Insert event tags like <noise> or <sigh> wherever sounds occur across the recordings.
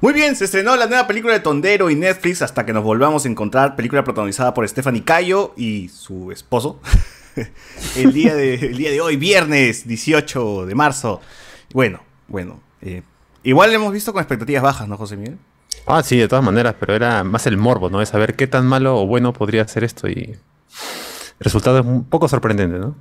Muy bien, se estrenó la nueva película de Tondero y Netflix hasta que nos volvamos a encontrar, película protagonizada por Stephanie Cayo y su esposo. <laughs> el, día de, el día de hoy, viernes 18 de marzo. Bueno, bueno. Eh, igual lo hemos visto con expectativas bajas, ¿no, José Miguel? Ah, sí, de todas maneras, pero era más el morbo, ¿no? De saber qué tan malo o bueno podría ser esto y el resultado es un poco sorprendente, ¿no?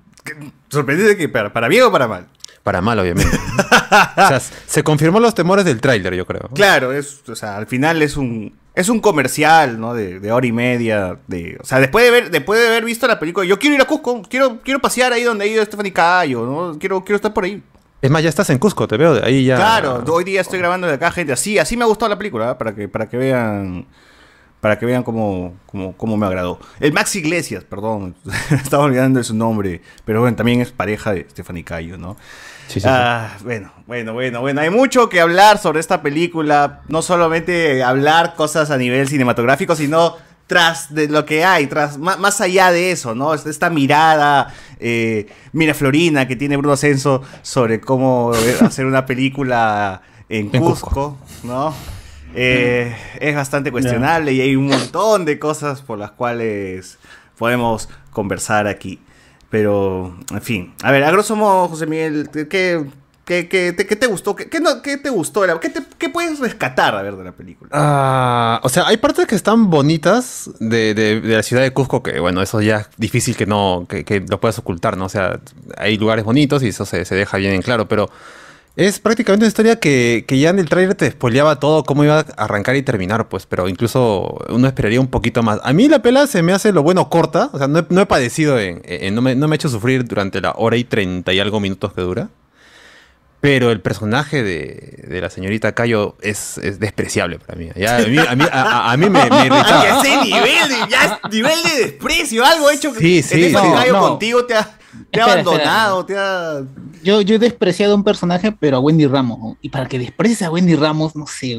¿Sorprendente que para, para bien o para mal? Para mal, obviamente. o sea, <laughs> se confirmó los temores del tráiler, yo creo. Claro, es, o sea, al final es un es un comercial, ¿no? De, de, hora y media, de, o sea, después de ver después de haber visto la película, yo quiero ir a Cusco, quiero quiero pasear ahí donde ha ido Stephanie Cayo, ¿no? Quiero quiero estar por ahí. Es más, ya estás en Cusco, te veo de ahí ya. Claro, hoy día estoy grabando de acá, gente. Así, así me ha gustado la película, ¿eh? para que, para que vean. Para que vean cómo, cómo, cómo me agradó. El Max Iglesias, perdón. <laughs> Estaba olvidando de su nombre. Pero bueno, también es pareja de Stephanie Cayo, ¿no? Sí, sí, ah, sí. Bueno, bueno, bueno, bueno. Hay mucho que hablar sobre esta película. No solamente hablar cosas a nivel cinematográfico, sino tras de lo que hay, tras más, más allá de eso, ¿no? Esta mirada eh, Florina que tiene Bruno Censo sobre cómo hacer una película en Cusco, ¿no? Eh, es bastante cuestionable y hay un montón de cosas por las cuales podemos conversar aquí. Pero, en fin. A ver, a grosso modo, José Miguel, ¿qué, ¿Qué, qué, qué, te gustó? ¿Qué, qué, no, qué te gustó? ¿Qué, te, ¿Qué, puedes rescatar a ver de la película? Uh, o sea, hay partes que están bonitas de, de, de, la ciudad de Cusco que, bueno, eso ya es difícil que no, que, que, lo puedas ocultar, ¿no? O sea, hay lugares bonitos y eso se, se deja bien en claro, pero es prácticamente una historia que, que ya en el trailer te spoileaba todo, cómo iba a arrancar y terminar, pues, pero incluso uno esperaría un poquito más. A mí la pela se me hace lo bueno corta, o sea, no he, no he padecido en, en no, me, no me he hecho sufrir durante la hora y treinta y algo minutos que dura. Pero el personaje de, de, la señorita Cayo es, es despreciable para mí. Ya, a, mí a, mí, a, a mí me, me irritaba. <laughs> Ya ese nivel de, ya, nivel de desprecio, algo hecho que sí, sí, este no, Cayo no. contigo te ha, <laughs> te ha abandonado, te ha... Yo, yo he despreciado a un personaje, pero a Wendy Ramos. ¿no? Y para que desprecies a Wendy Ramos, no sé.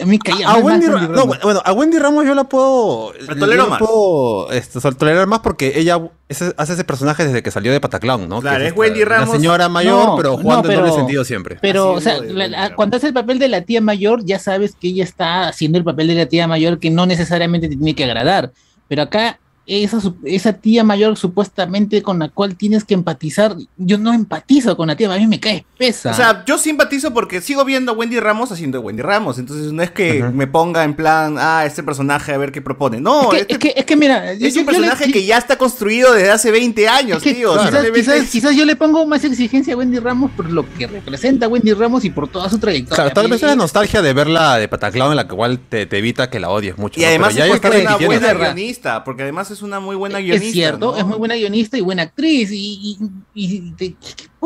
A mí caía A Wendy, más Ra- no, bueno, a Wendy Ramos yo la puedo. La tolero yo la más. puedo este, tolerar más porque ella ese- hace ese personaje desde que salió de Pataclown, ¿no? Claro, Que es Wendy esta- Ramos. Una señora mayor, No, pero no, jugando en pero- doble sentido siempre. Pero, o sea, la- la- Ramos. cuando hace el papel de la tía mayor, ya sabes que ella está haciendo el papel de la tía mayor que no necesariamente te tiene que agradar. Pero acá, esa, su- esa tía mayor supuestamente con la cual tienes que empatizar, yo no empatizo con la tía, a mí me cae espesa. O sea, yo simpatizo porque sigo viendo a Wendy Ramos haciendo Wendy Ramos. Entonces no es que me ponga en plan, ah, este personaje a ver qué propone. No, es, que, este es, que, es que mira, es yo- un yo le- personaje que ya está construido desde hace 20 años, Es que tío. quizás, quizás- yo le pongo más exigencia a Wendy Ramos por lo que representa Wendy Ramos y por toda su trayectoria. Claro, tal vez es la nostalgia de verla de Pataclown en la cual te, te evita que la odies mucho. Y ¿no? además Pero ya es una buena guionista, porque además es una muy buena es guionista. cierto, ¿no? es muy buena guionista y buena actriz. Y, y, y- y-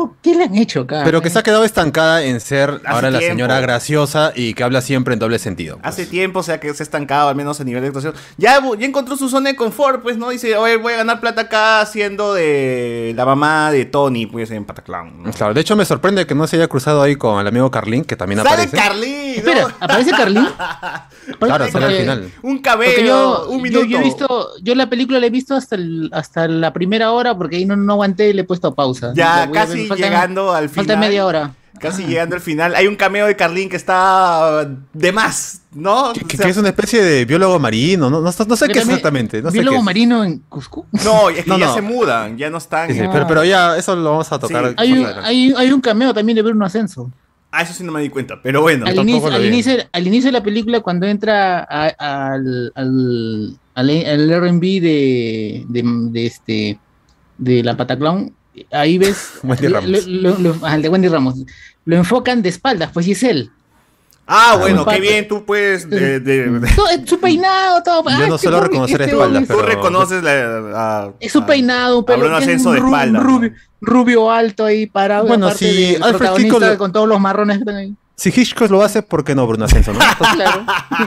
¿por qué le han hecho acá? Pero que se ha quedado estancada en ser ahora la tiempo. señora graciosa y que habla siempre en doble sentido. pues. Hace tiempo, o sea, que se ha estancado, al menos a nivel de actuación. Ya, bu- ya encontró su zona de confort, pues, ¿no? Dice, oye, voy a ganar plata acá siendo de la mamá de Tony, pues, en Pataclown. ¿no? Claro, de hecho me sorprende que no se haya cruzado ahí con el amigo Carlín, que también ¡Sale aparece. Carlín! Espera, ¿no? ¿aparece Carlín? <laughs> Claro, sale al Porque- final. Un Porque cabello, yo, un yo, minuto. yo he visto, yo la película la he visto hasta, el- hasta la primera hora porque ahí no, no aguanté y le he puesto pausa. Ya La voy a casi llegando al final. Falta media hora. Casi llegando al final. Hay un cameo de Carlín que está de más, ¿no? Que, O que- sea, que es una especie de biólogo marino, no, no, no sé qué exactamente. No sé ¿Biólogo qué marino en Cusco? No, es que No, ya no. se mudan, ya no están. Sí, sí, Ah. pero, pero ya, eso lo vamos a tocar. Sí. Hay un, hay, hay un cameo también de Bruno Ascenso. Ah, eso sí no me di cuenta, pero bueno. al, tampoco inicio, al, inicio, al inicio de la película, cuando entra a- al, al, al, al RB de, de, de este de la Pataclown, ahí ves <laughs> Wendy lo- Ramos. lo- lo- al de Wendy Ramos. Lo enfocan de espaldas, pues y es él. Ah, Ah, bueno, un qué bien, tú puedes. De, de- de- Todo- su <laughs> peinado, todo. Yo no suelo reconocer espaldas, tú pero- reconoces la. Es su peinado, un que es Ascenso un de espalda, rubio, rubio alto ahí parado. Bueno, del Alfred lo- con todos los marrones que están ahí. Si Hitchcock lo hace, ¿por qué no Bruno Ascenso? ¿no? Entonces, <laughs> Claro.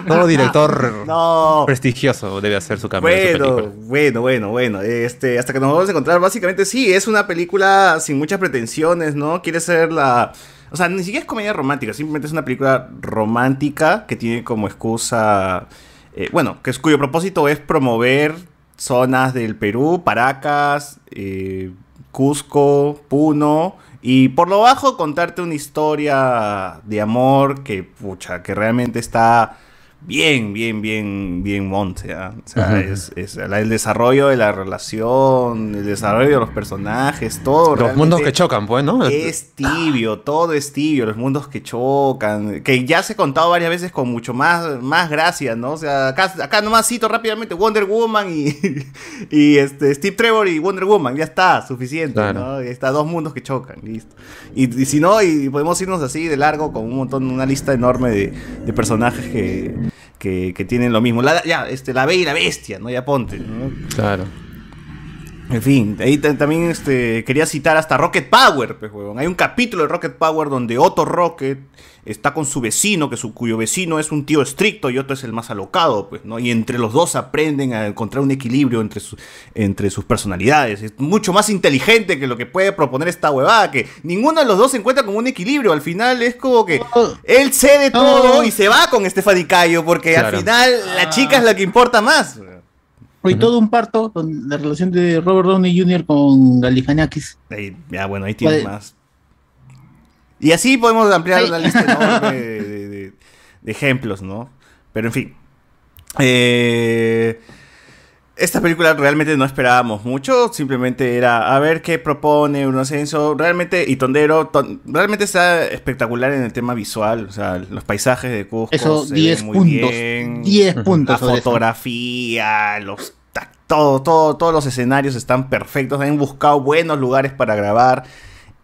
todo director No. prestigioso debe hacer su cambio su Bueno, bueno, bueno, bueno. Este, hasta que nos vamos a encontrar, básicamente sí, es una película sin muchas pretensiones, ¿no? Quiere ser la. O sea, ni siquiera es comedia romántica, simplemente es una película romántica que tiene como excusa. eh, bueno, que es, cuyo propósito es promover zonas del Perú, Paracas, eh, Cusco, Puno Y por lo bajo, contarte una historia de amor que, pucha, que realmente está bien, bien, bien, bien monte. ¿ah? O sea, es, el desarrollo de la relación, el desarrollo de los personajes, todo. Los mundos que chocan, pues, ¿no? Es tibio, todo es tibio, los mundos que chocan, que ya se ha contado varias veces con mucho más, más gracia, ¿no? O sea, acá, acá nomás cito rápidamente Wonder Woman y, <laughs> y este, Steve Trevor y Wonder Woman, ya está, suficiente, Claro. ¿no? Ya está, dos mundos que chocan, listo. Y, y si no, y podemos irnos así de largo con un montón, una lista enorme de, de personajes que, que, que tienen lo mismo. La, ya, este, la Bella y la Bestia, ¿no? Ya ponte. Claro. En fin, ahí ta- también este, quería citar hasta Rocket Power, pues, huevón. Hay un capítulo de Rocket Power donde Otto Rocket está con su vecino, que su, cuyo vecino es un tío estricto y Otto es el más alocado, pues, ¿no? Y entre los dos aprenden a encontrar un equilibrio entre, su- entre sus personalidades. Es mucho más inteligente que lo que puede proponer esta huevada, que ninguno de los dos se encuentra como un equilibrio. Al final es como que él cede todo y se va con Stephanie Cayo, porque al final la chica es la que importa más. Hoy todo un parto con la relación de Robert Downey Jr. con Galifianakis. Ahí, ya, bueno, ahí tienes Vale. más. Y así podemos ampliar la lista <laughs> enorme de, de- de- de ejemplos, ¿no? Pero en fin. Eh, esta película realmente no esperábamos mucho, simplemente era a ver qué propone un ascenso. Realmente, y Tondero, ton- realmente está espectacular en el tema visual. O sea, los paisajes de Cusco. Eso, se 10 ven muy puntos. bien. 10 La puntos eso. fotografía, los todo, todo, todos los escenarios están perfectos. Han buscado buenos lugares para grabar.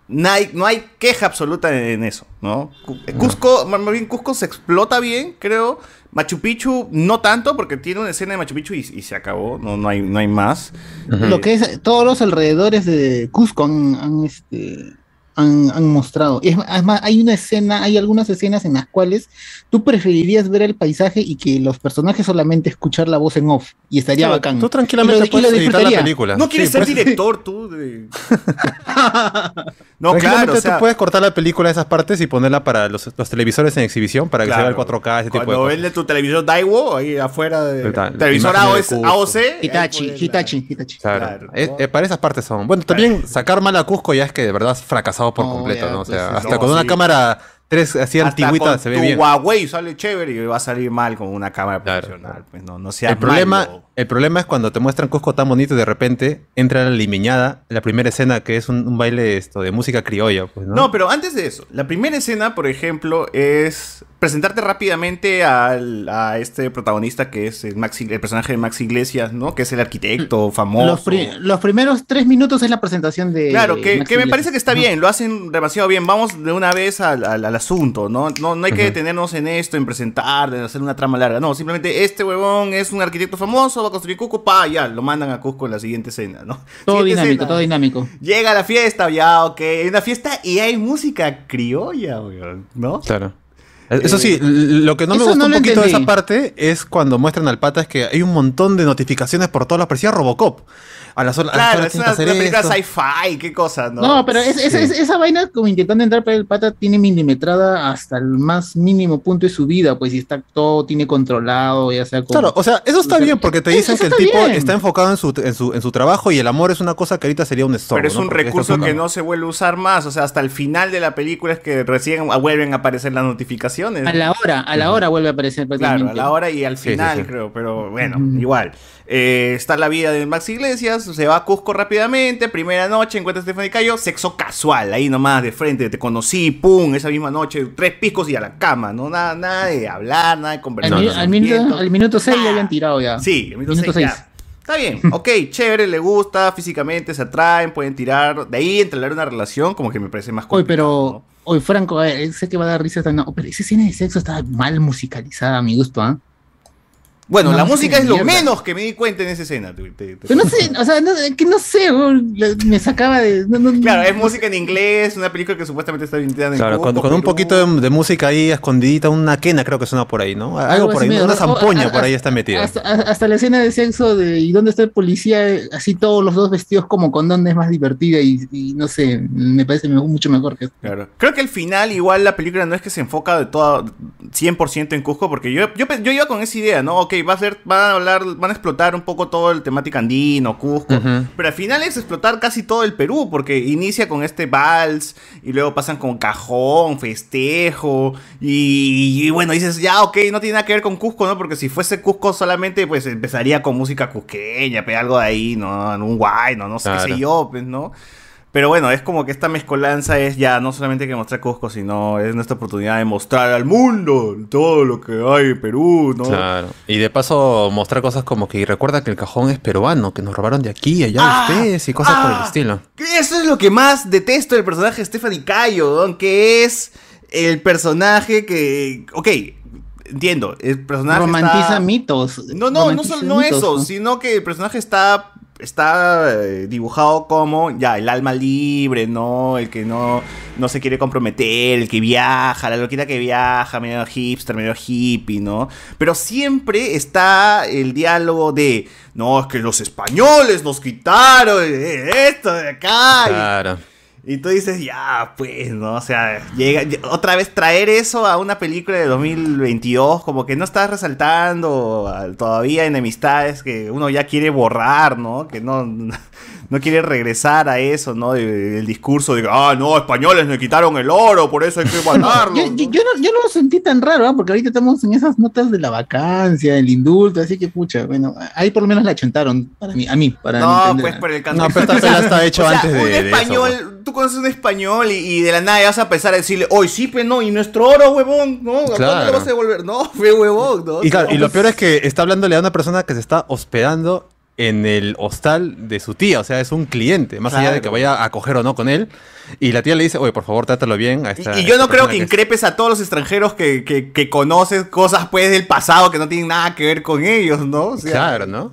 No hay, no hay queja absoluta en, en eso, ¿no? Cu- Cusco, más bien Cusco se explota bien, creo. Machu Picchu no tanto, porque tiene una escena de Machu Picchu y, y se acabó, no, no, hay, no hay más. Lo que es todos los alrededores de Cusco han, han, este, han, han mostrado. Es, además, hay una escena, hay algunas escenas en las cuales tú preferirías ver el paisaje y que los personajes solamente escuchar la voz en off. Y estaría Claro, bacán. Tú tranquilamente Y lo- y puedes lo editar la disfrutaría. película. No quieres Sí, ser puedes- director tú de... <laughs> no, claro, o sea, tú puedes cortar la película de esas partes y ponerla para los, los televisores en exhibición para que se vea el claro. 4K, ese tipo de Cuando cosas. vende tu televisor Daiwo, ahí afuera de... Total, televisor AOC. AOC, Hitachi, Hitachi, Hitachi. Claro. Claro, Eh, eh, para esas partes son. Bueno, también sacar mal a Cusco ya es que de verdad has fracasado por No, completo, ya, ¿no? O sea, pues, hasta no, con una cámara 3 así Hasta antigüita con se ve tu bien. Huawei sale chévere y va a salir mal con una cámara Claro, profesional. Pues no, no sea El problema, malo. El problema es cuando te muestran Cusco tan bonito y de repente entra la limiñada, la primera escena que es un, un baile esto de música criolla, pues, ¿no? ¿no? pero antes de eso, la primera escena, por ejemplo, es presentarte rápidamente al- a este protagonista que es el, Max, el personaje de Max Iglesias, ¿no? Que es el arquitecto famoso. Los, pri- los primeros tres minutos es la presentación de. Claro, que, Max que me parece que está bien, lo hacen demasiado bien. Vamos de una vez al, al- al asunto, ¿no? No, no hay que detenernos en esto, en presentar, en hacer una trama larga. No, simplemente este huevón es un arquitecto famoso, a construir Cusco, pa, ya, lo mandan a Cusco en la siguiente escena, ¿no? <laughs> Todo Siguiente dinámico, escena. todo dinámico. Llega a la fiesta, ya, ok. Hay una fiesta y hay música criolla, weón, ¿no? Claro. Eso sí, l- lo que no me gustó no un poquito de esa entendí. parte es cuando muestran al pata es que hay un montón de notificaciones por todas las parecía Robocop. A las horas, a las Claro, horas es tienes una, que hacer una película esto. sci-fi, qué cosa, ¿no? No, pero es- es- Sí. es- esa vaina como intentando entrar, pero el pata tiene milimetrada hasta el más mínimo punto de su vida, pues y está todo tiene controlado, ya sea con... Claro, o sea, eso está O sea, bien porque te dicen que el tipo bien. está enfocado en su, en, su, en su trabajo y el amor es una cosa que ahorita sería un estorbo. Pero es un recurso que no se vuelve a usar más. O sea, hasta el final de la película es que recién vuelven a aparecer las notificaciones. A la hora, a la hora vuelve a aparecer Claro, a la hora y al Sí, sí, final, sí. creo. Pero bueno, igual. Eh, está la vida de Max Iglesias, se va a Cusco rápidamente, primera noche, encuentra a Stephanie Cayo, sexo casual, ahí nomás de frente, te conocí, pum, esa misma noche, tres picos y a la cama, ¿no? Nada, nada de hablar, nada de Al, conversar. mi- no, no. al minuto, al minuto 6 ya Nada. habían tirado ya. Sí, el minuto, Minuto seis, seis. ya. Está bien, ok, chévere, le gusta, físicamente se atraen, pueden tirar. De ahí entablar una relación, como que me parece más Oye, complicado. pero, ¿no? Oye, Franco, a ver, sé que va a dar risa esta no, pero esa escena de sexo estaba mal musicalizada a mi gusto, ¿ah? Bueno, una la música es lo mierda. menos que me di cuenta en esa escena. te- te- te- Pero no sé, o sea, no, que no sé, me sacaba de... no, no, Claro, es no música en inglés, una película que supuestamente está ambientada en Claro, con, Cusco, con un poquito de, de música ahí escondidita, una quena creo que suena por ahí, ¿no? Algo, por así ahí, medio una zampoña O- por ahí a- está metida. Hasta, a- hasta la escena de sexo de ¿y dónde está el policía? Así todos los dos vestidos como con dónde es más divertida y, y no sé, me parece mucho mejor que Claro. Creo que al final igual la película no es que se enfoca de todo 100% en Cusco, porque yo, yo, yo iba con esa idea, ¿no? Ok, va a ser, van a hablar, van a explotar un poco todo el temática andino, Cusco, pero al final es explotar casi todo el Perú, porque inicia con este vals, y luego pasan con cajón, festejo, y, y bueno, dices, ya, ok, no tiene nada que ver con Cusco, ¿no? Porque si fuese Cusco solamente, pues empezaría con música cusqueña, pe, algo de ahí, ¿no? Un guay, ¿no? No sé qué sé yo, pues, ¿no? Pero bueno, es como que esta mezcolanza es ya no solamente que mostrar Cusco, sino es nuestra oportunidad de mostrar al mundo todo lo que hay en Perú, ¿no? Claro. Y de paso mostrar cosas como que y recuerda que el cajón es peruano, que nos robaron de aquí y allá Ah, ustedes y cosas por el ah, estilo. Eso es lo que más detesto del personaje de Stephanie Cayo, ¿no? que es el personaje que... Ok, entiendo, el personaje Romantiza está- mitos. No, no, no solo no mitos, eso, ¿no? sino que el personaje está está eh, dibujado como ya el alma libre, ¿no? El que no no se quiere comprometer, el que viaja, la loquita que viaja, medio hipster, medio hippie, ¿no? Pero siempre está el diálogo de no, es que los españoles nos quitaron eh, esto de acá. Claro. Y tú dices, ya, pues, ¿no? O sea, llega, ll- otra vez traer eso a una película de 2022, como que no estás resaltando todavía enemistades que uno ya quiere borrar, ¿no? Que no, no quiere regresar a eso, ¿no? De- El discurso de, ah, no, españoles me quitaron el oro, por eso hay que <laughs> matarlos. Yo, yo- yo no, yo no lo sentí tan raro, ¿ah? porque ahorita estamos en esas notas de la vacancia, el indulto, así que pucha, bueno, ahí por lo menos la chuntaron para mí, a mí, para No, entender. pues por el No, pero esta pela está <laughs> hecho O sea, antes de, un de eso. español, tú conoces un español y, y de la nada vas a empezar a decirle, hoy sí, pues no, y nuestro oro, huevón, ¿no? ¿A cuándo Claro. lo vas a devolver? No, <laughs> fue huevón, ¿no? Y, claro, y lo peor es que está hablándole a una persona que se está hospedando en el hostal de su tía, o sea, es un cliente, más allá de que vaya a coger o no con él. Y la tía le dice, oye, por favor, trátalo bien a Y, esta y yo no esta creo que es- increpes a todos los extranjeros que, que, que conoces cosas pues del pasado que no tienen nada que ver con ellos, ¿no? O sea, Claro, ¿no?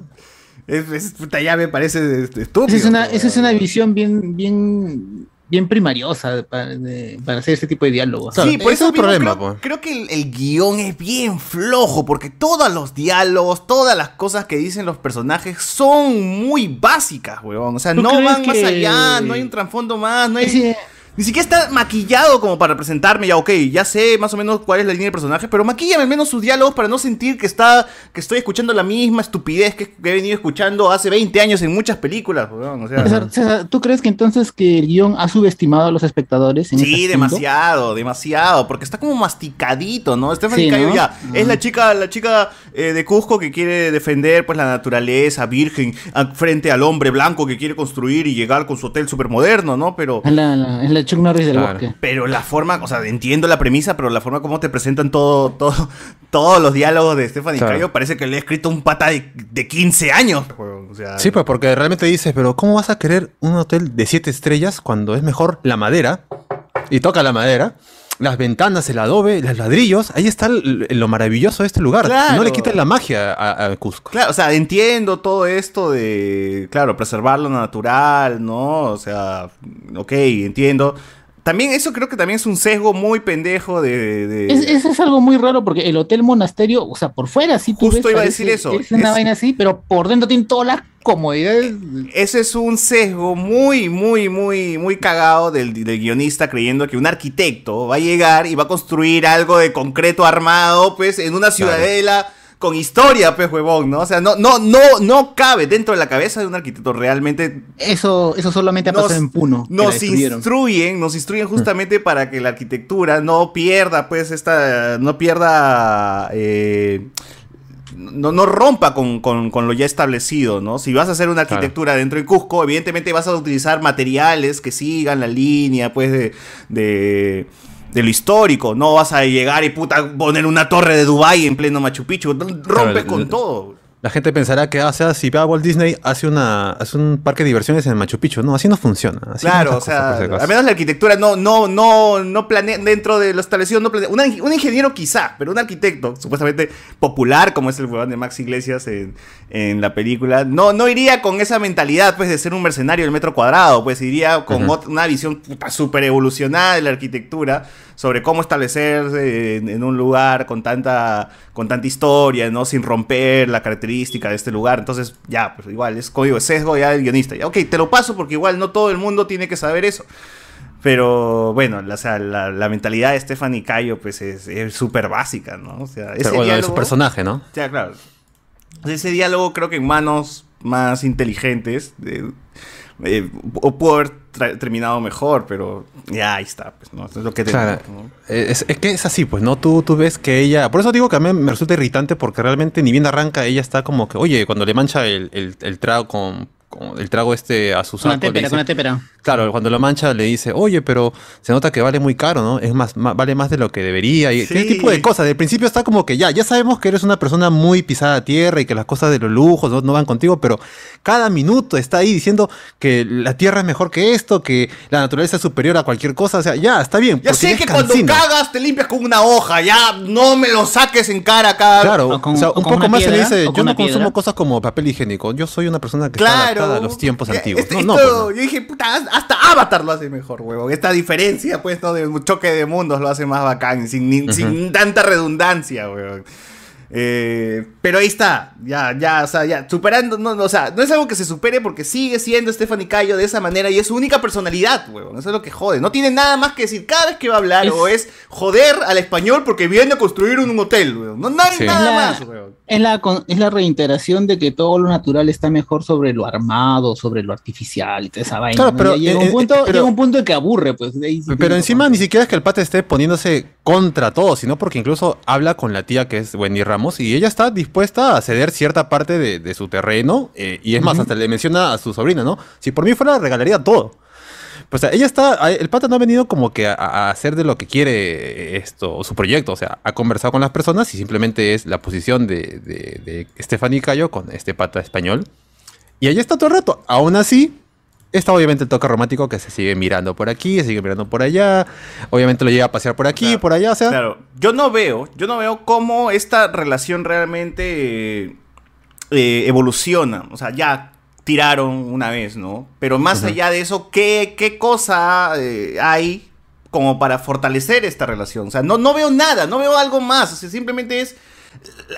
Es, es- puta, ya me parece est- estúpido. Esa es una, esa es una visión bien, bien, bien primariosa para, de- para hacer este tipo de diálogos. Sí, por ese eso es el problema, creo, pues. creo que el, el guion es bien flojo, porque todos los diálogos, todas las cosas que dicen los personajes son muy básicas, weón. O sea, ¿Tú no van más allá, no hay un trasfondo más, no hay... Ese- Ni siquiera está maquillado como para presentarme, ya ok, ya sé más o menos cuál es la línea del personaje, pero maquillame al menos sus diálogos para no sentir que está que estoy escuchando la misma estupidez que, que he venido escuchando hace 20 años en muchas películas. O sea, César, César, ¿tú crees que entonces que el guion ha subestimado a los espectadores? En Sí, aspecto? demasiado, demasiado, porque está como masticadito, ¿no? Stephanie Sí, ya es la chica, la chica eh, de Cusco que quiere defender pues la naturaleza virgen a- frente al hombre blanco que quiere construir y llegar con su hotel supermoderno, ¿no? Pero la, la- es la Chuck Norris del Claro. bosque. pero la forma, o sea, entiendo la premisa, pero la forma como te presentan todo, todo, todos los diálogos de Stephanie Claro. Cayo parece que le ha escrito un pata de, de 15 años. O sea, Sí, pues porque realmente dices, pero ¿cómo vas a querer un hotel de siete estrellas cuando es mejor la madera? Y toca la madera. Las ventanas, el adobe, los ladrillos, ahí está lo maravilloso de este lugar. Claro. No le quites la magia a, a Cusco. Claro, o sea, entiendo todo esto de, claro, preservar lo natural, ¿no? O sea, ok, entiendo. También eso creo que también es un sesgo muy pendejo de... de- Es, eso es algo muy raro porque el hotel monasterio, o sea, por fuera sí tú Justo ves, iba a decir eso, Es una es- vaina así, pero por dentro tiene todas las comodidades. Ese es un sesgo muy, muy, muy, muy cagado del, del guionista creyendo que un arquitecto va a llegar y va a construir algo de concreto armado, pues, en una ciudadela con historia, pues, huevón, ¿no? O sea, no, no, no, no cabe dentro de la cabeza de un arquitecto realmente Eso, eso solamente ha Nos- pasado en Puno. Nos instruyen, nos instruyen justamente para que la arquitectura no pierda, pues, esta, no pierda, eh, no, no rompa con, con- con lo ya establecido, ¿no? Si vas a hacer una Claro. arquitectura dentro de Cusco, evidentemente vas a utilizar materiales que sigan la línea, pues, de, de, de lo histórico. No vas a llegar y, puta, poner una torre de Dubai en pleno Machu Picchu. Rompe Claro, con todo. La gente pensará que, ah, o sea, si va a Walt Disney, hace, una, hace un parque de diversiones en Machu Picchu. No, así no funciona. Así Claro, o sea, al menos la arquitectura no, no, no, no planea dentro de lo establecido, no planea. una- un ingeniero quizá, pero un arquitecto supuestamente popular, como es el huevón de Max Iglesias en, en la película, no, no iría con esa mentalidad pues de ser un mercenario del metro cuadrado, pues iría con una visión puta súper evolucionada de la arquitectura sobre cómo establecerse en, en un lugar con tanta, con tanta historia, ¿no? Sin romper la característica de este lugar. Entonces, ya, pues igual, es código de sesgo ya del guionista. Ya, ok, te lo paso porque igual no todo el mundo tiene que saber eso. Pero bueno, la, o sea, la, la mentalidad de Stephanie Cayo pues es es súper básica, ¿no? O sea, ese Pero bueno, de su diálogo- personaje, ¿no? Ya, claro. Ese diálogo creo que en manos más inteligentes de, eh, o pudo haber terminado mejor, pero ya ahí está, pues, ¿no? es lo que claro. es, es, que es así, pues, ¿no? Tú, tú ves que ella. Por eso digo que a mí me resulta irritante porque realmente ni bien arranca, ella está como que, oye, cuando le mancha el, el, el trago con el trago este a su saco. Con la Claro, cuando lo mancha le dice, oye, pero se nota que vale muy caro, ¿no? Es más, vale más de lo que debería. Y ese tipo de cosas. Del principio está como que ya, ya sabemos que eres una persona muy pisada a tierra y que las cosas de los lujos no, van contigo, pero cada minuto está ahí diciendo que la tierra es mejor que esto, que la naturaleza es superior a cualquier cosa. O sea, ya, está bien. Ya sé que cuando cagas te limpias con una hoja, ya no me lo saques en cara cada Claro, o, o sea, un poco más se le dice, yo no consumo cosas como papel higiénico, yo soy una persona que está adaptada a los tiempos antiguos. Este, no, pues no, Yo dije, puta, hasta Avatar lo hace mejor, huevo. Esta diferencia, pues, ¿no? de un choque de mundos lo hace más bacán, sin, sin tanta redundancia, huevo. Eh, pero ahí está, ya, ya, o sea, ya, superando, no, o sea, no es algo que se supere porque sigue siendo Stephanie Cayo de esa manera y es su única personalidad, weón, eso es lo que jode, no tiene nada más que decir cada vez que va a hablar o es joder al español porque viene a construir un, hotel, weón, no nada, nada más, weón. Es la, es la reiteración de que todo lo natural está mejor sobre lo armado, sobre lo artificial y toda esa vaina. Claro, pero, llega, un punto, llega un punto que aburre, pues. pero encima ni siquiera es que el pata esté poniéndose contra todo, sino porque incluso habla con la tía que es Wendy Ramos y ella está dispuesta a ceder cierta parte de, su terreno eh, y es más, hasta le menciona a su sobrina, ¿no? Si por mí fuera, regalaría todo. Pues ella está, el pata no ha venido como que a, hacer de lo que quiere esto, su proyecto, o sea, ha conversado con las personas y simplemente es la posición de, de, de Stephanie Cayo con este pata español. Y ahí está todo el rato. Aún así, está obviamente el toque romántico que se sigue mirando por aquí, se sigue mirando por allá. Obviamente lo llega a pasear por aquí, por allá, o sea. Claro, yo no veo, yo no veo cómo esta relación realmente eh, evoluciona. O sea, ya tiraron una vez, ¿no? Pero más allá de eso, ¿qué, qué cosa eh, hay como para fortalecer esta relación? O sea, no, no veo nada, no veo algo más. O sea, simplemente es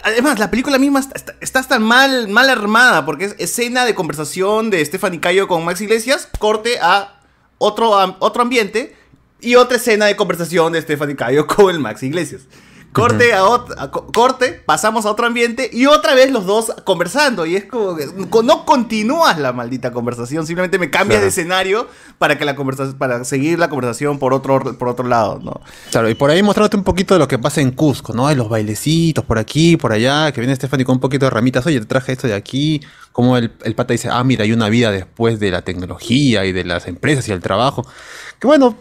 Además, la película misma está, tan mal, mal armada porque es escena de conversación de Stephanie Cayo con Max Iglesias, corte a otro, otro ambiente y otra escena de conversación de Stephanie Cayo <laughs> con el Max Iglesias. Corte a, corte, pasamos a otro ambiente y otra vez los dos conversando. Y es como que no continúas la maldita conversación, simplemente me cambias de escenario para que la para seguir la conversación por otro, por otro lado, ¿no? Claro, y por ahí mostrarte un poquito de lo que pasa en Cusco, ¿no? De los bailecitos por aquí, por allá, que viene Stephanie con un poquito de ramitas, oye, te traje esto de aquí, como el, el pata dice, ah, mira, hay una vida después de la tecnología y de las empresas y el trabajo. Que bueno,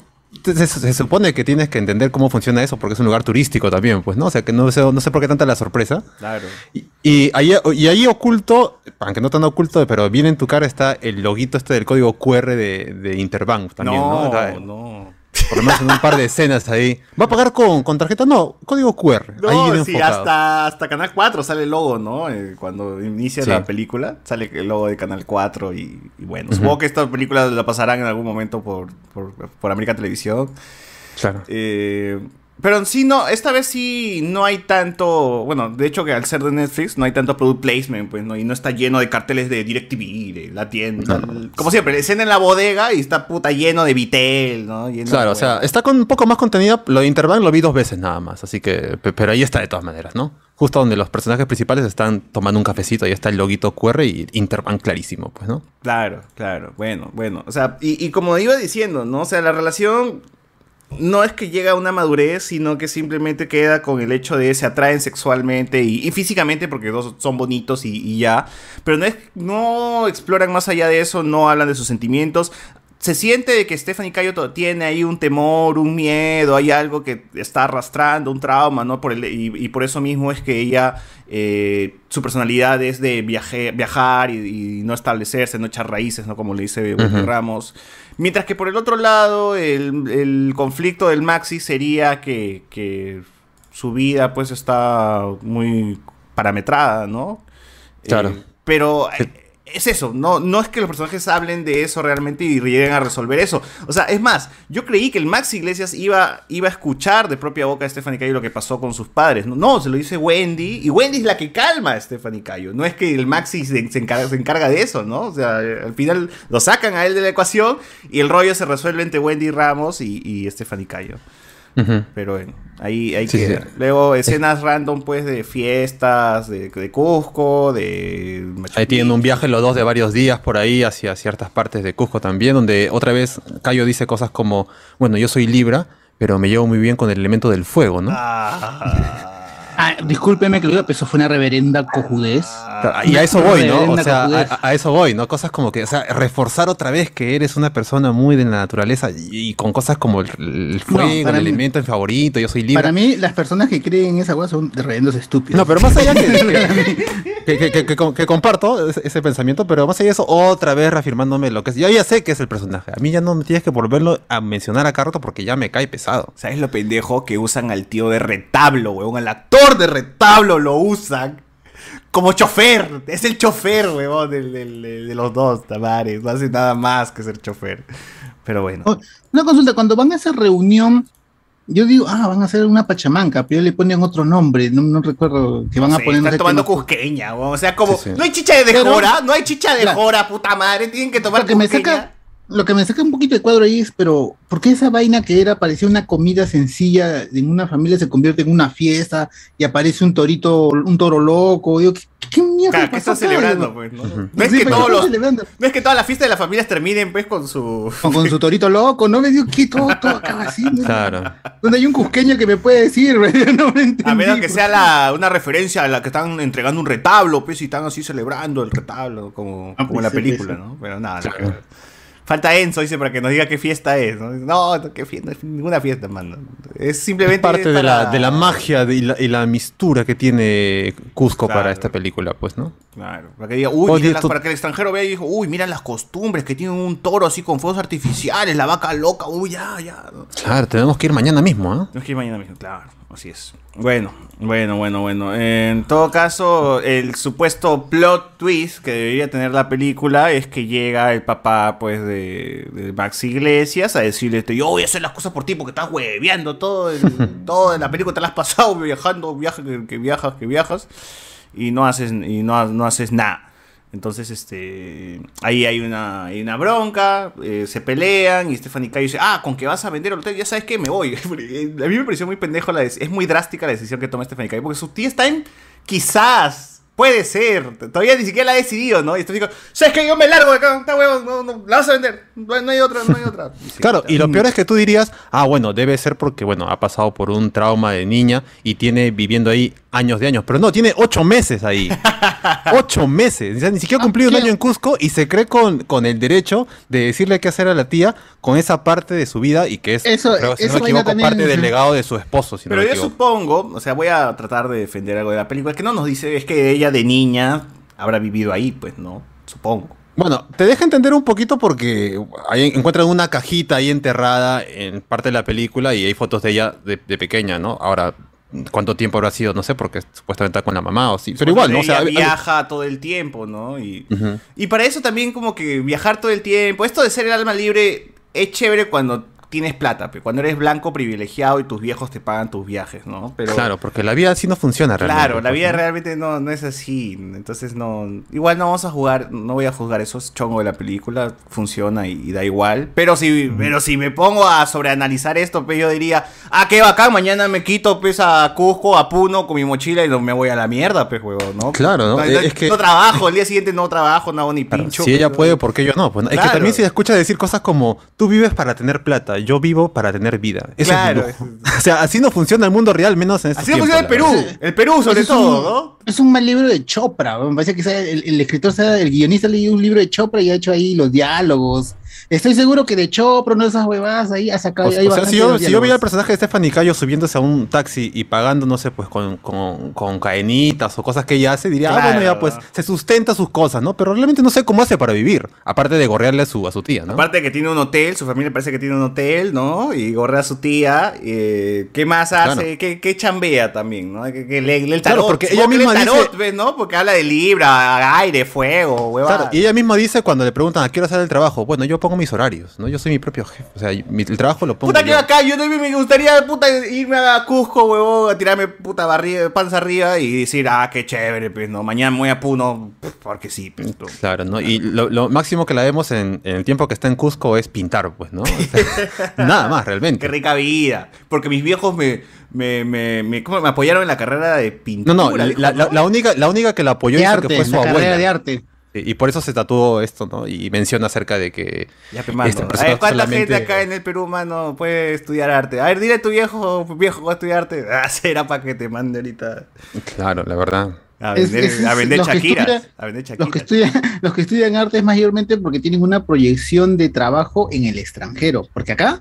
se, supone que tienes que entender cómo funciona eso porque es un lugar turístico también, pues, ¿no? O sea, que no sé, no sé por qué tanta la sorpresa. Claro. Y, y, ahí, y ahí oculto, aunque no tan oculto, pero bien en tu cara está el loguito este del código QR de, de Interbank también, ¿no? No, no. Por lo menos en un par de escenas ahí. ¿Va a pagar con, con tarjeta? No, código QR. No, sí, hasta, hasta Canal 4 sale el logo, ¿no? Eh, cuando inicia la película, sale el logo de Canal 4 y, bueno, supongo que esta película la pasarán en algún momento por, por, por América Televisión. Claro. Eh, pero en sí, no, esta vez sí no hay tanto. Bueno, de hecho, que al ser de Netflix no hay tanto product placement, pues, ¿no? Y no está lleno de carteles de DirecTV, de la tienda. como siempre, escena en la bodega y está puta lleno de Vitel, ¿no? claro, o sea, está con un poco más contenido. Lo de Interbank lo vi dos veces nada más, así que. Pero ahí está de todas maneras, ¿no? Justo donde los personajes principales están tomando un cafecito, ahí está el loguito QR y Interbank clarísimo, pues, ¿no? Claro, claro, bueno, bueno. O sea, y, y como iba diciendo, ¿no? O sea, la relación no es que llega a una madurez, sino que simplemente queda con el hecho de se atraen sexualmente y, físicamente porque dos son bonitos y, ya. Pero no, es, no exploran más allá de eso, no hablan de sus sentimientos. Se siente de que Stephanie Cayo tiene ahí un temor, un miedo, hay algo que está arrastrando, un trauma, ¿no? Por el, y, por eso mismo es que ella, eh, su personalidad es de viajar y, no establecerse, no echar raíces, ¿no? Como le dice Ramos. Mientras que por el otro lado, el, conflicto del Maxi sería que, su vida pues está muy parametrada, ¿no? Claro. Eh, pero es eso, no, no es que los personajes hablen de eso realmente y lleguen a resolver eso. O sea, es más, yo creí que el Max Iglesias iba, iba a escuchar de propia boca a Stephanie Cayo lo que pasó con sus padres. No, se lo dice Wendy y Wendy es la que calma a Stephanie Cayo. No es que el Maxi se, se, encarga, de eso, ¿no? O sea, al final lo sacan a él de la ecuación y el rollo se resuelve entre Wendy Ramos y, y Stephanie Cayo. Pero bueno, ahí, Sí, queda. sí. Luego escenas random, pues, de fiestas, de, de Cusco, de... Machu Ahí tienen un viaje los dos de varios días por ahí hacia ciertas partes de Cusco también, donde otra vez Cayo dice cosas como, bueno, yo soy Libra, pero me llevo muy bien con el elemento del fuego, ¿no? Ah, <laughs> Ah, discúlpeme que lo diga, pero eso fue una reverenda cojudez. Claro, y a eso voy, ¿no? O sea, a, a eso voy, ¿no? Cosas como que, o sea, reforzar otra vez que eres una persona muy de la naturaleza y, y con cosas como el, el fuego, el mí- elemento favorito, yo soy libre. Para mí, las personas que creen en esa cosa son de reverendos estúpidos. No, pero más allá que, <laughs> que, que- que- que- que- que comparto ese, ese pensamiento, pero más allá de eso, otra vez reafirmándome lo que es. Yo ya sé que es el personaje. A mí ya no me tienes que volverlo a mencionar a Carto porque ya me cae pesado. ¿Sabes lo pendejo que usan al tío de retablo, weón? Al actor de retablo lo usan como chofer. Es el chofer, weón, del- del- del- de, los dos, tamares. No hace nada más que ser chofer. Pero bueno. Oh, Una consulta, cuando van a esa reunión, yo digo, ah, van a hacer una pachamanca, pero le ponen otro nombre, no, no recuerdo que van No a poner... están qué tomando nombre. cusqueña, weón. O sea, como, Sí, sí. no hay chicha de jora, no hay chicha de Claro. jora, puta madre. Tienen que tomar Lo que me cusqueña. saca, lo que me saca un poquito de cuadro ahí es, pero ¿por qué esa vaina que era parecía una comida sencilla en una familia se convierte en una fiesta y aparece un torito, un toro loco? Digo, ¿qué, qué mierda Claro, ¿qué acá? celebrando, pues? ¿no? Ujú. No es sí, que todos ¿qué los... están celebrando? No es que todas las fiestas de las familias terminen, pues, con su... Con, con su torito loco, ¿no? Me digo, ¿qué? Todo, todo acaba así. ¿no? Claro. ¿Dónde hay un cusqueño que me puede decir? <laughs> No me entendí. A menos que sea la, una referencia a la que están entregando un retablo, pues, y están así celebrando el retablo, como, Ah, como en la pues, película. ¿no? Pero nada, Claro. nada que. Falta Enzo, dice, para que nos diga qué fiesta es, ¿no? No, qué fiesta, ninguna fiesta, mano. Es simplemente... Parte de la, de la magia de- y, la, y la mistura que tiene Cusco Claro. para esta película, pues, ¿no? Claro, para que diga, uy, Oye, las- tú- para que el extranjero vea y dijo, uy, mira las costumbres que tiene un toro así con fuegos artificiales, la vaca loca, uy, ya, ya. Claro, tenemos que ir mañana mismo. No es que ir mañana mismo, claro, así es. Bueno, bueno, bueno, bueno. En todo caso, el supuesto plot twist que debería tener la película es que llega el papá, pues, de, de Max Iglesias a decirle, yo voy a hacer las cosas por ti porque estás hueveando todo, el, <laughs> todo en la película te la has pasado viajando, viaja, que, que viajas, que viajas, y no haces, y no, no haces nada. Entonces, este, ahí hay una, hay una bronca, eh, se pelean y Stephanie Cayo dice, ah, con que vas a vender el hotel, ya sabes que me voy. <laughs> a mí me pareció muy pendejo, la es muy drástica la decisión que toma Stephanie Cayo, porque su tía está en quizás, puede ser, todavía ni siquiera la ha decidido, ¿no? Y estoy diciendo, ¿sabes que Yo me largo de acá, está huevo, no, no, la vas a vender, no, hay- no hay otra, no hay otra. Y <laughs> sí, Claro, está. y lo peor es que tú dirías, ah, bueno, debe ser porque, bueno, ha pasado por un trauma de niña y tiene viviendo ahí años de años. Pero no, tiene ocho meses ahí. <laughs> ocho meses. O sea, ni siquiera ha cumplido un Ah, año en Cusco y se cree con, con el derecho de decirle qué hacer a la tía con esa parte de su vida y que es, Eso- creo, si no esa me equivoco, también- parte del legado de su esposo. Si no Pero yo supongo, o sea, voy a tratar de defender algo de la película, que no nos dice, es que ella de niña habrá vivido ahí, pues, ¿no? Supongo. Bueno, te deja entender un poquito porque ahí encuentran una cajita ahí enterrada en parte de la película y hay fotos de ella de, de pequeña, ¿no? Ahora, ¿cuánto tiempo habrá sido? No sé, porque supuestamente está con la mamá o sí. Pero igual, ¿no? O sea, viaja todo el tiempo, ¿no? Y, y para eso también como que viajar todo el tiempo, esto de ser el alma libre es chévere cuando tienes plata, pero cuando eres blanco privilegiado y tus viejos te pagan tus viajes, ¿no? Pero Claro, porque la vida así no funciona realmente. Claro, la pues, vida realmente no, no es así. Entonces no. Igual no vamos a jugar, no voy a juzgar eso, es chongo de la película, funciona y, y da igual. Pero si, pero si me pongo a sobreanalizar esto, pues yo diría, ah, qué bacán, mañana me quito pues a Cusco, a Puno con mi mochila y no me voy a la mierda, pues huevón, ¿no? Claro, ¿no? No, es que- no trabajo, el día siguiente no trabajo, no hago ni Claro, pincho. si ella pues, puede, ¿por qué yo no? Pues, Es que también se escucha decir cosas como, tú vives para tener plata, yo vivo para tener vida. Eso Claro, es mi lujo. <laughs> O sea, así no funciona el mundo real, menos en estos Así no funciona el Perú, el Perú sobre Es un- todo, ¿no? Es un mal libro de Chopra. Me parece que sea el, el escritor, sea el guionista, leído un libro de Chopra y ha hecho ahí los diálogos. Estoy seguro que de Chopra, no esas huevadas ahí, ha sacado. O, hay o sea, bastante si yo, si yo veía al personaje de Stephanie Cayo subiéndose a un taxi y pagando, no sé, pues con, con, con cadenitas o cosas que ella hace, diría, ah, bueno, Claro. ya pues se sustenta sus cosas, ¿no? Pero realmente no sé cómo hace para vivir, aparte de gorrearle a su, a su tía, ¿no? Aparte de que tiene un hotel, su familia parece que tiene un hotel, ¿no? Y gorrea a su tía. eh, ¿Qué más hace? Claro. ¿Qué, qué chambea también, ¿no? Que, que el Claro, tarot. porque supongo ella misma el tarot, dice- ¿ves, ¿no? Porque habla de libra, aire, fuego, huevada. Claro, y ella misma dice cuando le preguntan a qué hora sale el trabajo, bueno, yo pongo pongo mis horarios, ¿no? Yo soy mi propio jefe. O sea, mi- el trabajo lo pongo Puta que yo. acá, yo también me gustaría puta, irme a Cusco, huevón, a tirarme puta barriga, panza arriba y decir, ah, qué chévere, pues no, mañana me voy a Puno, porque sí, pues, no. Claro, ¿no? Y lo, lo máximo que la vemos en, en el tiempo que está en Cusco es pintar, pues, ¿no? O sea, <laughs> nada más, realmente. Qué rica vida. Porque mis viejos me, me, me, me, ¿cómo? me apoyaron en la carrera de pintura. No, no, la, la- única, la única que la apoyó De hizo arte, que fue su la carrera abuela. de arte. Y y por eso se tatuó esto, ¿no? Y menciona acerca de que Ya, pe, mano. esta A persona ver, ¿cuánta solamente- gente acá en el Perú, mano, puede estudiar arte? A ver, dile a tu viejo, viejo, va a estudiar arte. <laughs> Ah, será para que te mande ahorita Claro, la verdad. a vender, es- a vender Shakiras. A vender Los que, Shakiras. estudian, los que estudian arte es mayormente porque tienen una proyección de trabajo en el extranjero. Porque acá,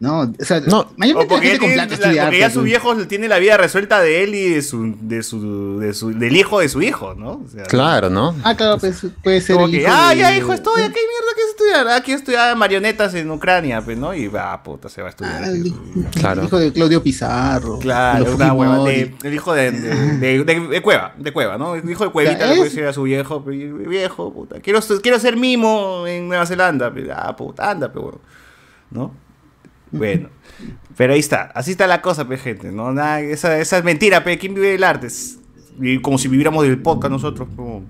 no, o sea, No, O mayormente la porque, ya gente con tiene- plata la- estudia porque ya arte, su pues. viejo tiene la vida resuelta de él y de su, de su, de su, del hijo de su hijo, ¿no? O sea, Claro, ¿no? Ah, claro, pues, puede ser el que, hijo ah, de- ya, hijo, estudia, ¿qué mierda quieres estudiar? Ah, quiero estudiar marionetas en Ucrania, pues, ¿no? Y va, puta, se va a estudiar. Ah, el, Claro. el hijo de Claudio Pizarro. Claro, una hueva de, el hijo de, de, de- de- de Cueva, de Cueva, ¿no? El hijo de Cuevita le puede es- decir a su viejo, "Pe- viejo, puta, quiero, quiero ser mimo en Nueva Zelanda. Pe, Ah, puta, anda, pero bueno. ¿No? Bueno. Pero ahí está, así está la cosa, pe, gente, ¿no? Nada, esa, esa es mentira, pe, ¿quién vive del arte? Es- y como si viviéramos del podcast nosotros. como-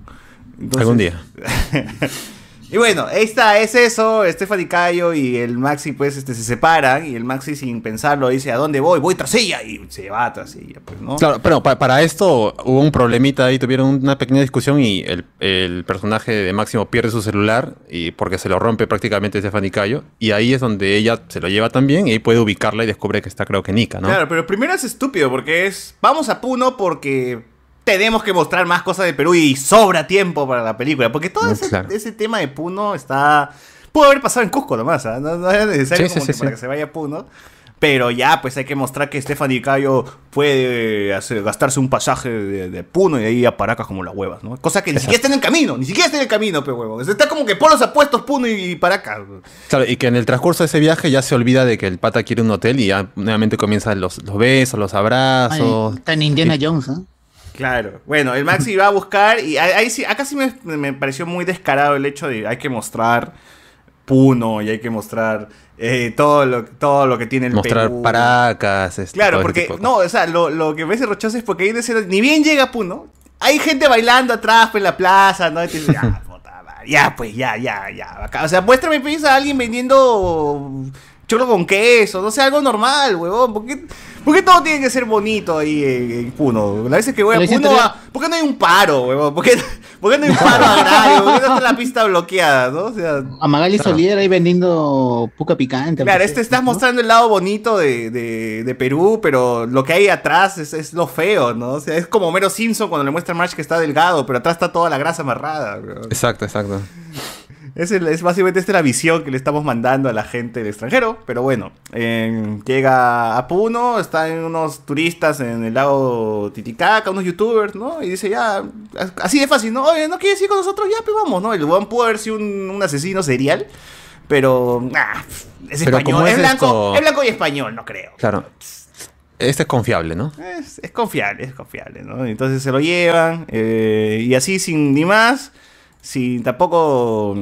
Entonces- Algún día. <laughs> y bueno, ahí está, es eso. Stephanie Cayo y el Maxi, pues, este, se separan. Y el Maxi, sin pensarlo, dice: ¿A dónde voy? Voy tras ella. Y se va tras ella, pues, ¿no? Claro, pero pa- para esto hubo un problemita ahí, tuvieron una pequeña discusión y el, el personaje de Máximo pierde su celular y porque se lo rompe prácticamente Stephanie Cayo y ahí es donde ella se lo lleva también y ahí puede ubicarla y descubre que está creo que Nika, ¿no? Claro, pero primero es estúpido porque es. Vamos a Puno porque tenemos que mostrar más cosas de Perú y sobra tiempo para la película. Porque todo ese, claro. ese tema de Puno está. Pudo haber pasado en Cusco nomás, ¿ah? no, no era necesario Sí, como sí, que para que se vaya a Puno. Pero ya, pues hay que mostrar que Stephanie Cayo puede hacer- gastarse un pasaje de, de Puno y de ahí a Paracas como las huevas, ¿no? Cosa que ni siquiera está en el camino, ni siquiera está en el camino, pe huevo. Está como que polos apuestos Puno y, y Paracas. Claro, y que en el transcurso de ese viaje ya se olvida de que el pata quiere un hotel y ya nuevamente comienzan los, los besos, los Ay, abrazos. Está en Indiana Jones, ¿ah? Claro. Bueno, el Maxi va a buscar y ahí sí, acá sí me, me pareció muy descarado el hecho de hay que mostrar Puno y hay que mostrar eh, todo, lo, todo lo que tiene el mostrar Perú. Paracas. este, Claro, porque, no, o sea, lo, lo que me hace rochoso es porque ahí ni bien llega Puno, hay gente bailando atrás en la plaza, ¿no? Y te dices, <laughs> ya, puta madre, ya, pues, ya, ya, ya. O sea, muéstrame pues, a alguien vendiendo choclo con queso, no sé, algo normal, huevón. ¿Por qué, por qué todo tiene que ser bonito ahí en, en Puno? Las veces que voy a Puno, ¿por qué no hay un paro, huevón? ¿Por qué, por qué no hay un paro agrario? ¿Por qué no está la pista bloqueada, no? O sea... A Magali Claro. Solier ahí vendiendo puca picante. Claro, este estás ¿no? mostrando el lado bonito de, de- de Perú, pero lo que hay atrás es, es lo feo, ¿no? O sea, es como Mero Simpson cuando le muestra a March que está delgado, pero atrás está toda la grasa amarrada. weón. Exacto, exacto. Es, el- es básicamente esta la visión que le estamos mandando a la gente del extranjero. Pero bueno, eh, llega a Puno, están unos turistas en el lago Titicaca, unos youtubers, ¿no? Y dice, ya, así de fácil, ¿no? Oye, ¿no quieres ir con nosotros? Ya, pues vamos, ¿no? El weón pudo haber sido un, un asesino serial, pero ah, es Pero español, es, es blanco, esto- es blanco y español, no creo. Claro. Este es confiable, ¿no? Es, es confiable, es confiable, ¿no? Entonces se lo llevan eh, y así sin ni más, sin tampoco,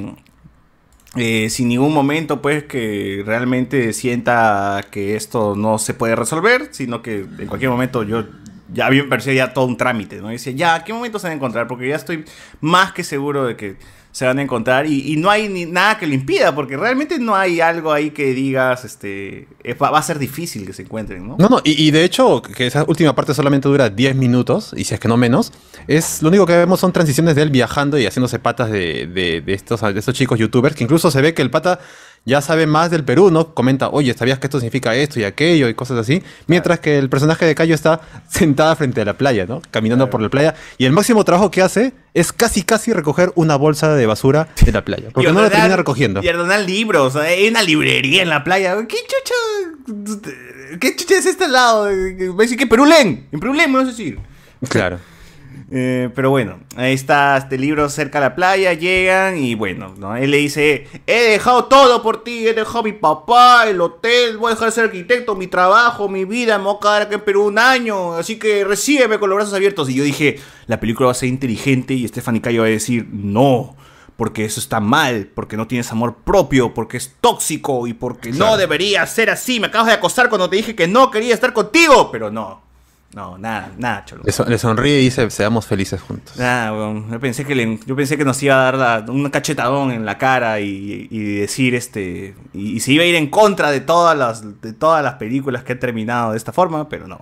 eh, sin ningún momento pues que realmente sienta que esto no se puede resolver, sino que en cualquier momento yo ya me parecía ya todo un trámite, ¿no? Y ya, ¿a qué momento se van a encontrar? Porque ya estoy más que seguro de que se van a encontrar y, y no hay ni nada que lo impida, porque realmente no hay algo ahí que digas, este, eh, va, a ser difícil que se encuentren, ¿no? No, no, y, y de hecho, que esa última parte solamente dura 10 minutos, y si es que no menos, es lo único que vemos son transiciones de él viajando y haciéndose patas de, de- de estos, de estos chicos youtubers, que incluso se ve que el pata ya sabe más del Perú, ¿no? Comenta, oye, ¿sabías que esto significa esto y aquello y cosas así? Mientras que el personaje de Cayo está <laughs> sentada frente a la playa, ¿no? Caminando Claro. por la playa, y el máximo trabajo que hace es casi, casi recoger una bolsa de basura de la playa, porque Y no la ordenar- termina recogiendo. Y ordenar libros. Hay una librería en la playa. ¿Qué chucha? ¿Qué chucha es este lado? Va a decir que Perulén. En Perulén me vas a decir. Claro. Eh, pero bueno, ahí está este libro cerca de la playa, llegan y bueno, ¿no? él le dice, he dejado todo por ti, he dejado mi papá, el hotel, voy a dejar de ser arquitecto, mi trabajo, mi vida, me voy a quedar aquí en Perú un año, así que recíbeme con los brazos abiertos. Y yo dije, la película va a ser inteligente y Stephanie Cayo va a decir, no, porque eso está mal, porque no tienes amor propio, porque es tóxico y porque no debería ser así. Me acabas de acosar cuando te dije que no quería estar contigo, pero no. No, nada, nada, cholo. Le, son- le sonríe y dice, seamos felices juntos. Nada, weón. Yo pensé que le- yo pensé que nos iba a dar la- un cachetadón en la cara y, y decir este y, y se iba a ir en contra de todas las de todas las películas que han terminado de esta forma, pero no.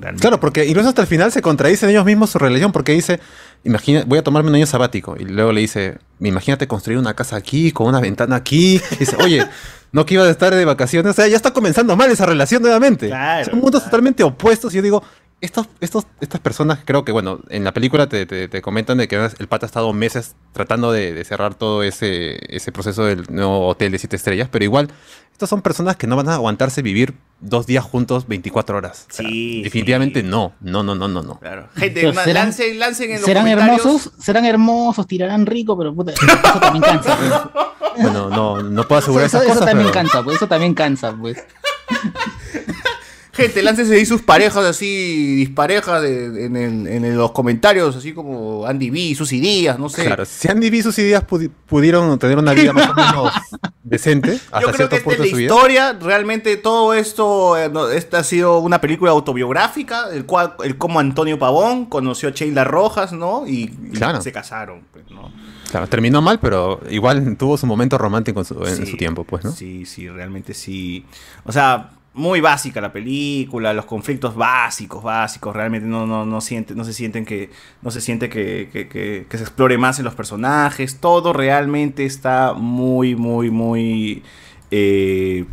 Realmente. Claro, porque incluso hasta el final se contradicen ellos mismos su religión, porque dice, imagina, voy a tomarme un año sabático. Y luego le dice, imagínate construir una casa aquí, con una ventana aquí. Y dice, oye, no que iba a estar de vacaciones. O sea, ya está comenzando mal esa relación nuevamente. Claro, Son mundos claro. totalmente opuestos. Y yo digo, estos, estos, estas personas, creo que, bueno, en la película te, te- te comentan de que el pata ha estado meses tratando de, de cerrar todo ese, ese proceso del nuevo hotel de siete estrellas, pero igual, estas son personas que no van a aguantarse vivir dos días juntos 24 horas. O sea, Sí, definitivamente sí. no, no, no, no, no, no. Claro. <laughs> Gente, serán- lancen, lancen en los Serán comentarios. hermosos, serán hermosos, tirarán rico, pero puta, eso también cansa. pues. <laughs> Bueno, no, no puedo Eso, asegurar eso- esas eso cosas, también pero- cansa, pues, eso también cansa, pues. <laughs> Gente, láncense ahí sus parejas así, disparejas de- en, los comentarios, así como Andy B, sus ideas, no sé. Claro, si Andy B sus ideas pudi- pudieron tener una vida más o menos <laughs> decente hasta Yo creo que esta es la vida. historia, realmente todo esto, eh, no, esta ha sido una película autobiográfica, el cual, el cómo Antonio Pavón conoció a Sheila Rojas, ¿no? Y, y se casaron, pues, ¿no? Claro, terminó mal, pero igual tuvo su momento romántico en su, en su tiempo, pues, ¿no? Sí, sí, realmente sí. O sea, muy básica la película, los conflictos básicos, básicos, realmente no, no, no, siente, no se sienten que, no se siente que, que- que- que se explore más en los personajes, todo realmente está muy, muy, muy eh,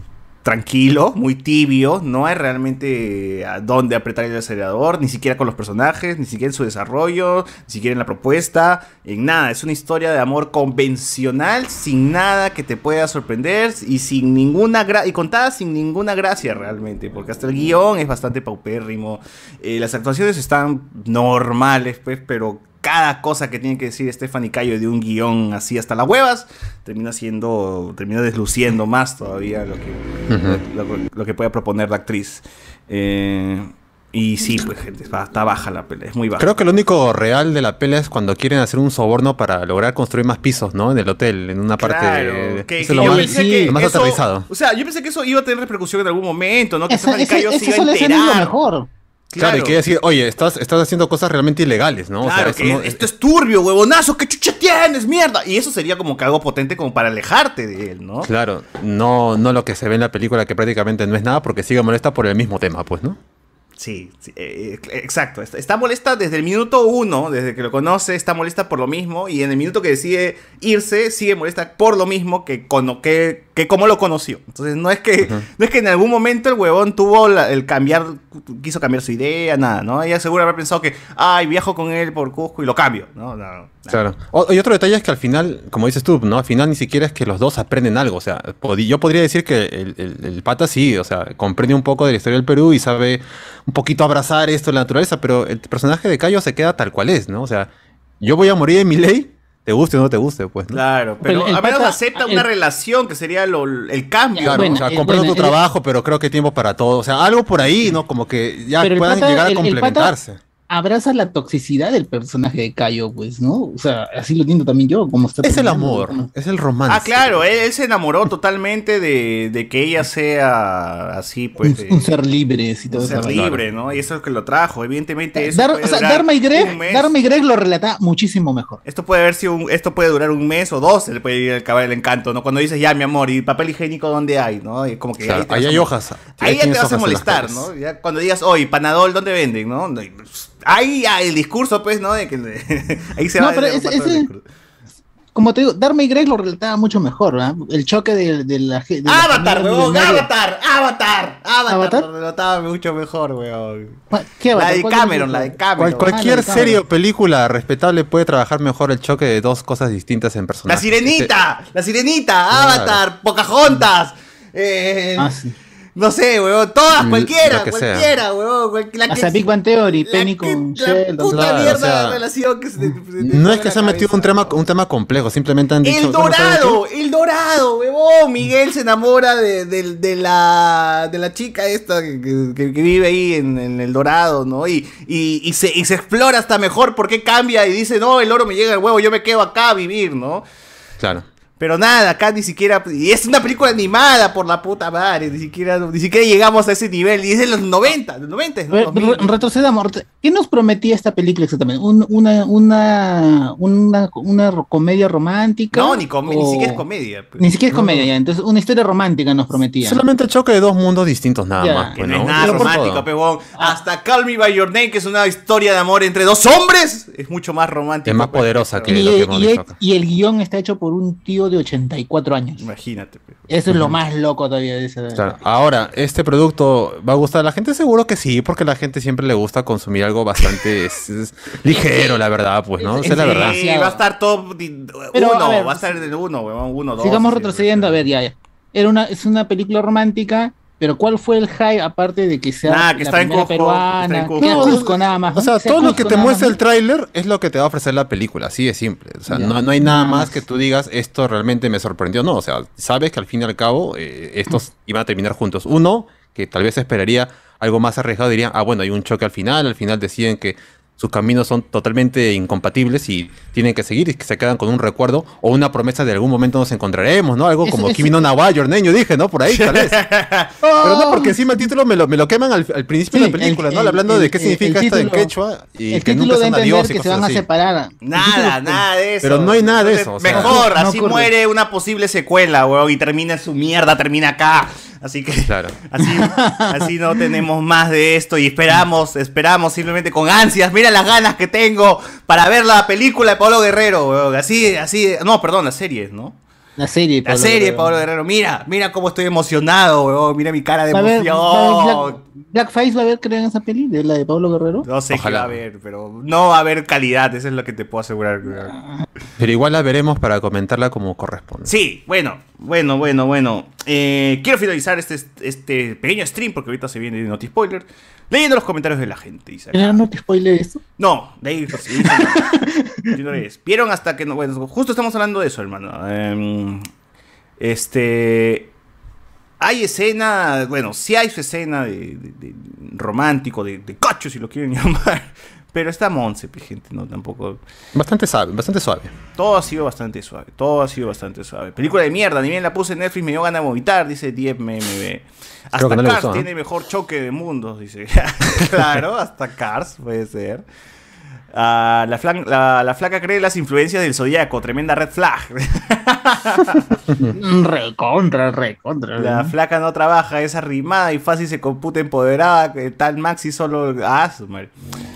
tranquilo, muy tibio, no hay realmente a dónde apretar el acelerador, ni siquiera con los personajes, ni siquiera en su desarrollo, ni siquiera en la propuesta, en nada, es una historia de amor convencional, sin nada que te pueda sorprender y sin ninguna y contada sin ninguna gracia realmente, porque hasta el guion es bastante paupérrimo, eh, las actuaciones están normales, pues, pero cada cosa que tiene que decir Stephanie Cayo de un guion así hasta las huevas, termina siendo, termina desluciendo más todavía lo que, Ujú. lo, lo- lo que puede proponer la actriz. Eh, y sí, pues gente, está, baja la pelea, es muy baja. Creo que lo único real de la pelea es cuando quieren hacer un soborno para lograr construir más pisos, ¿no? En el hotel, en una parte. Claro, de- que, eso que es lo yo más, pensé sí, que lo más eso- aterrizado. O sea, yo pensé que eso iba a tener repercusión en algún momento, ¿no? Que Esa, Stephanie Cayo se esa iba a suele ser lo enterar. mejor. Claro, y que decir, oye, estás, estás haciendo cosas realmente ilegales, ¿no? O sea, Claro, que no- esto es turbio, huevonazo, ¿qué chucha tienes, mierda? Y eso sería como que algo potente como para alejarte de él, ¿no? Claro, no, no lo que se ve en la película que prácticamente no es nada porque sigue molesta por el mismo tema, pues, ¿no? Sí, sí, eh, eh, exacto. Está, está molesta desde el minuto uno, desde que lo conoce, está molesta por lo mismo. Y en el minuto que decide irse, sigue molesta por lo mismo que, cono- que, que como lo conoció. Entonces no es que, no es que en algún momento el huevón tuvo la- el cambiar, quiso cambiar su idea, nada, ¿no? Ella seguro habrá pensado que, ay, viajo con él por Cusco y lo cambio, ¿no? no, no. Claro. O- y otro detalle es que al final, como dices tú, ¿no? Al final ni siquiera es que los dos aprenden algo. O sea, yo podría decir que el, el- el pata sí, o sea, comprende un poco de la historia del Perú y sabe un poquito abrazar esto la naturaleza, pero el personaje de Cayo se queda tal cual es, ¿no? O sea, yo voy a morir en mi ley, te guste o no te guste, pues, ¿no? Claro, pero Pero al menos pata- acepta el- una relación que sería lo- el cambio. Claro, Bueno, o sea, eh, comprendo bueno, tu el- trabajo, pero creo que hay tiempo para todo. O sea, algo por ahí, ¿no? Como que ya puedan pata- llegar a el- el pata- complementarse. Abraza la toxicidad del personaje de Cayo, pues, ¿no? O sea, así lo entiendo también yo, como está Es el amor, como- es el romance. Ah, claro, él, él se enamoró totalmente de, de que ella sea así, pues. un, un ser libre y todo un ser libre, ¿no? Y eso es lo que lo trajo. Evidentemente, eso Dar, puede o sea, durar Dharma y un Greg. Dharma y Greg lo relata muchísimo mejor. Esto puede haber sido un- esto puede durar un mes o dos, se le puede ir a acabar el encanto, ¿no? Cuando dices, ya, mi amor, ¿y papel higiénico dónde hay? ¿no? Y como que Claro, ahí vas hay hojas. Ahí ya te vas a molestar. ¿no? Ya cuando digas, oye, panadol, ¿dónde venden? ¿no? Ahí ya el discurso, pues, ¿no? De que, <laughs> ahí se No, va pero a ese- el. Como te digo, Dharma y Greg lo relataba mucho mejor, ¿verdad? El choque de, de la ge- de la Avatar, weón. Avatar, Avatar, Avatar, ¿Avatar? lo relataba mucho mejor, weón. ¿Qué La de ¿Cuál Cameron, la de Cameron. Cual- cualquier Ah, serie o película respetable puede trabajar mejor el choque de dos cosas distintas en La personajes. sirenita, la sirenita, Claro. Avatar, Pocahontas, eh, Ah, sí. No sé, weón, todas, cualquiera, que sea. cualquiera, weón, cual- la Hasta que- Big Bang Theory, la Penny que- con la Sheldon. puta Claro, mierda o sea, de relación que se No es que se ha metido un tema, weón. un tema complejo, simplemente han dicho. El "Bueno, ¿saben qué? dorado, el dorado, huevón. Miguel se enamora de, de- de la, de la chica esta que, que- que vive ahí en, en el dorado, ¿no? Y, y, y se, y se explora hasta mejor por qué cambia y dice, no, el oro me llega al huevo, yo me quedo acá a vivir, ¿no? Claro. Pero nada, acá ni siquiera. Y es una película animada por la puta madre. Ni siquiera, ni siquiera llegamos a ese nivel. Y es de los 90, los 90. Re- re- retrocedamos. ¿Qué nos prometía esta película exactamente? ¿Un- una, una, una, una comedia romántica? No, ni, com- ni siquiera es comedia. pues. Ni siquiera es comedia, ya. Entonces, una historia romántica nos prometía. Solamente el choque de dos mundos distintos nada más. Que pues, no es nada romántico, pebón. Hasta Call Me By Your Name, que es una historia de amor entre dos hombres, es mucho más romántico. Es más pues, poderosa que- y, lo que hemos y- dicho acá. y el guion está hecho por un tío de 84 años. Imagínate. Eso es lo más loco todavía de. Claro. Ahora, ¿este producto va a gustar a la gente? Seguro que sí, porque a la gente siempre le gusta consumir algo bastante <laughs> es- es ligero, la verdad, pues, ¿no? Esa es la Sí. verdad. Sí, va a estar top Pero, uno, a ver, va a estar en el uno, weón, uno, dos. Sigamos sí, retrocediendo, a ver, ya, ya. Era una, es una película romántica, pero ¿cuál fue el hype aparte de que sea Nah, que la está en primera Cusco, está peruana? en Cusco. No, Cusco nada más. O sea, todo lo que te muestra el tráiler es lo que te va a ofrecer la película, así de simple. O sea, no, no hay nada Nada más más. que tú digas, esto realmente me sorprendió. No, o sea, sabes que al fin y al cabo eh, estos iban a terminar juntos. Uno, que tal vez esperaría algo más arriesgado, diría, ah, bueno, hay un choque al final, al final deciden que sus caminos son totalmente incompatibles y tienen que seguir y que se quedan con un recuerdo o una promesa de algún momento nos encontraremos, ¿no? Algo como Kimi no Nawa, Your Name, yo dije, ¿no? Por ahí, tal vez. <laughs> Pero no, porque encima el título me lo, me lo queman al, al principio Sí, de la película, el- ¿no? el- Hablando el- de qué el- significa el esto en quechua y el que nunca son adiós y que se van a separar. Nada, nada de eso. Pero no hay nada de eso, o sea. Mejor, No así muere una posible secuela, weón, y termina su mierda, termina acá. Así que Claro. <laughs> así, así no tenemos más de esto y esperamos, esperamos simplemente con ansias. Mira las ganas que tengo para ver la película de Pablo Guerrero, weón. Así, así, no, perdón, la serie, ¿no? La serie. La Pablo serie de Guerrero. Pablo Guerrero. Mira, mira cómo estoy emocionado, weón. Mira mi cara de Va a haber- va a emoción. haber Black- Blackface va a ver, creo, en esa peli, de la de Pablo Guerrero. No sé qué Ojalá. va a haber, pero no va a haber calidad, eso es lo que te puedo asegurar. weón. Pero igual la veremos para comentarla como corresponde. Sí, bueno, bueno, bueno, bueno. Eh, quiero finalizar este, este pequeño stream porque ahorita se viene de Noti Spoiler. Leyendo los comentarios de la gente. ¿Era no te spoiler esto? No, de ahí. sí, sí, sí, no. <laughs> Vieron hasta que no. Bueno, justo estamos hablando de eso, hermano. Em, este. Hay escena. Bueno, sí hay su escena de, de- de romántico, de, de cacho, si lo quieren <laughs> llamar. Pero está Monse, gente, no tampoco. Bastante suave, bastante suave. Todo ha sido bastante suave, todo ha sido bastante suave. Película de mierda, ni bien la puse en Netflix, me dio ganas de vomitar, dice 10 MMB. Hasta no Cars gustó, ¿eh? tiene mejor choque de mundos, dice. <laughs> claro, hasta Cars puede ser. Ah, la, flan- la- la flaca cree las influencias del zodiaco, tremenda red flag. <laughs> Recontra, recontra. la flaca no trabaja, es arrimada y fácil se computa empoderada, que tal Maxi solo... Ah, su madre.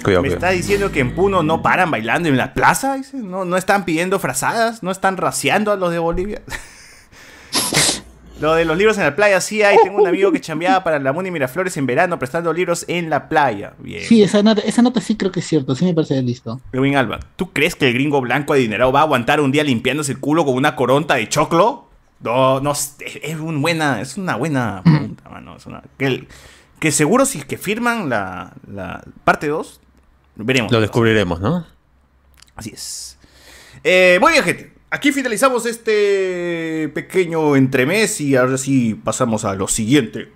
Cuidado, ¿Me cuidado. está diciendo que en Puno no paran bailando en la plaza? Dice. ¿No, ¿No están pidiendo frazadas? ¿No están raciando a los de Bolivia? <laughs> Lo de los libros en la playa, sí hay. Tengo un amigo que chambeaba para la Muni Miraflores en verano prestando libros en la playa. Bien. Sí, esa nota, esa nota sí creo que es cierto, sí me parece listo. Edwin Alba, ¿tú crees que el gringo blanco adinerado va a aguantar un día limpiándose el culo con una coronta de choclo? No, no, es, es un buena, es una buena pregunta, mano. Es una- que, el- que seguro si es que firman la, la parte 2, veremos. Lo descubriremos, ¿no? Así es. Eh, muy bien, gente. Aquí finalizamos este pequeño entremés y ahora sí pasamos a lo siguiente.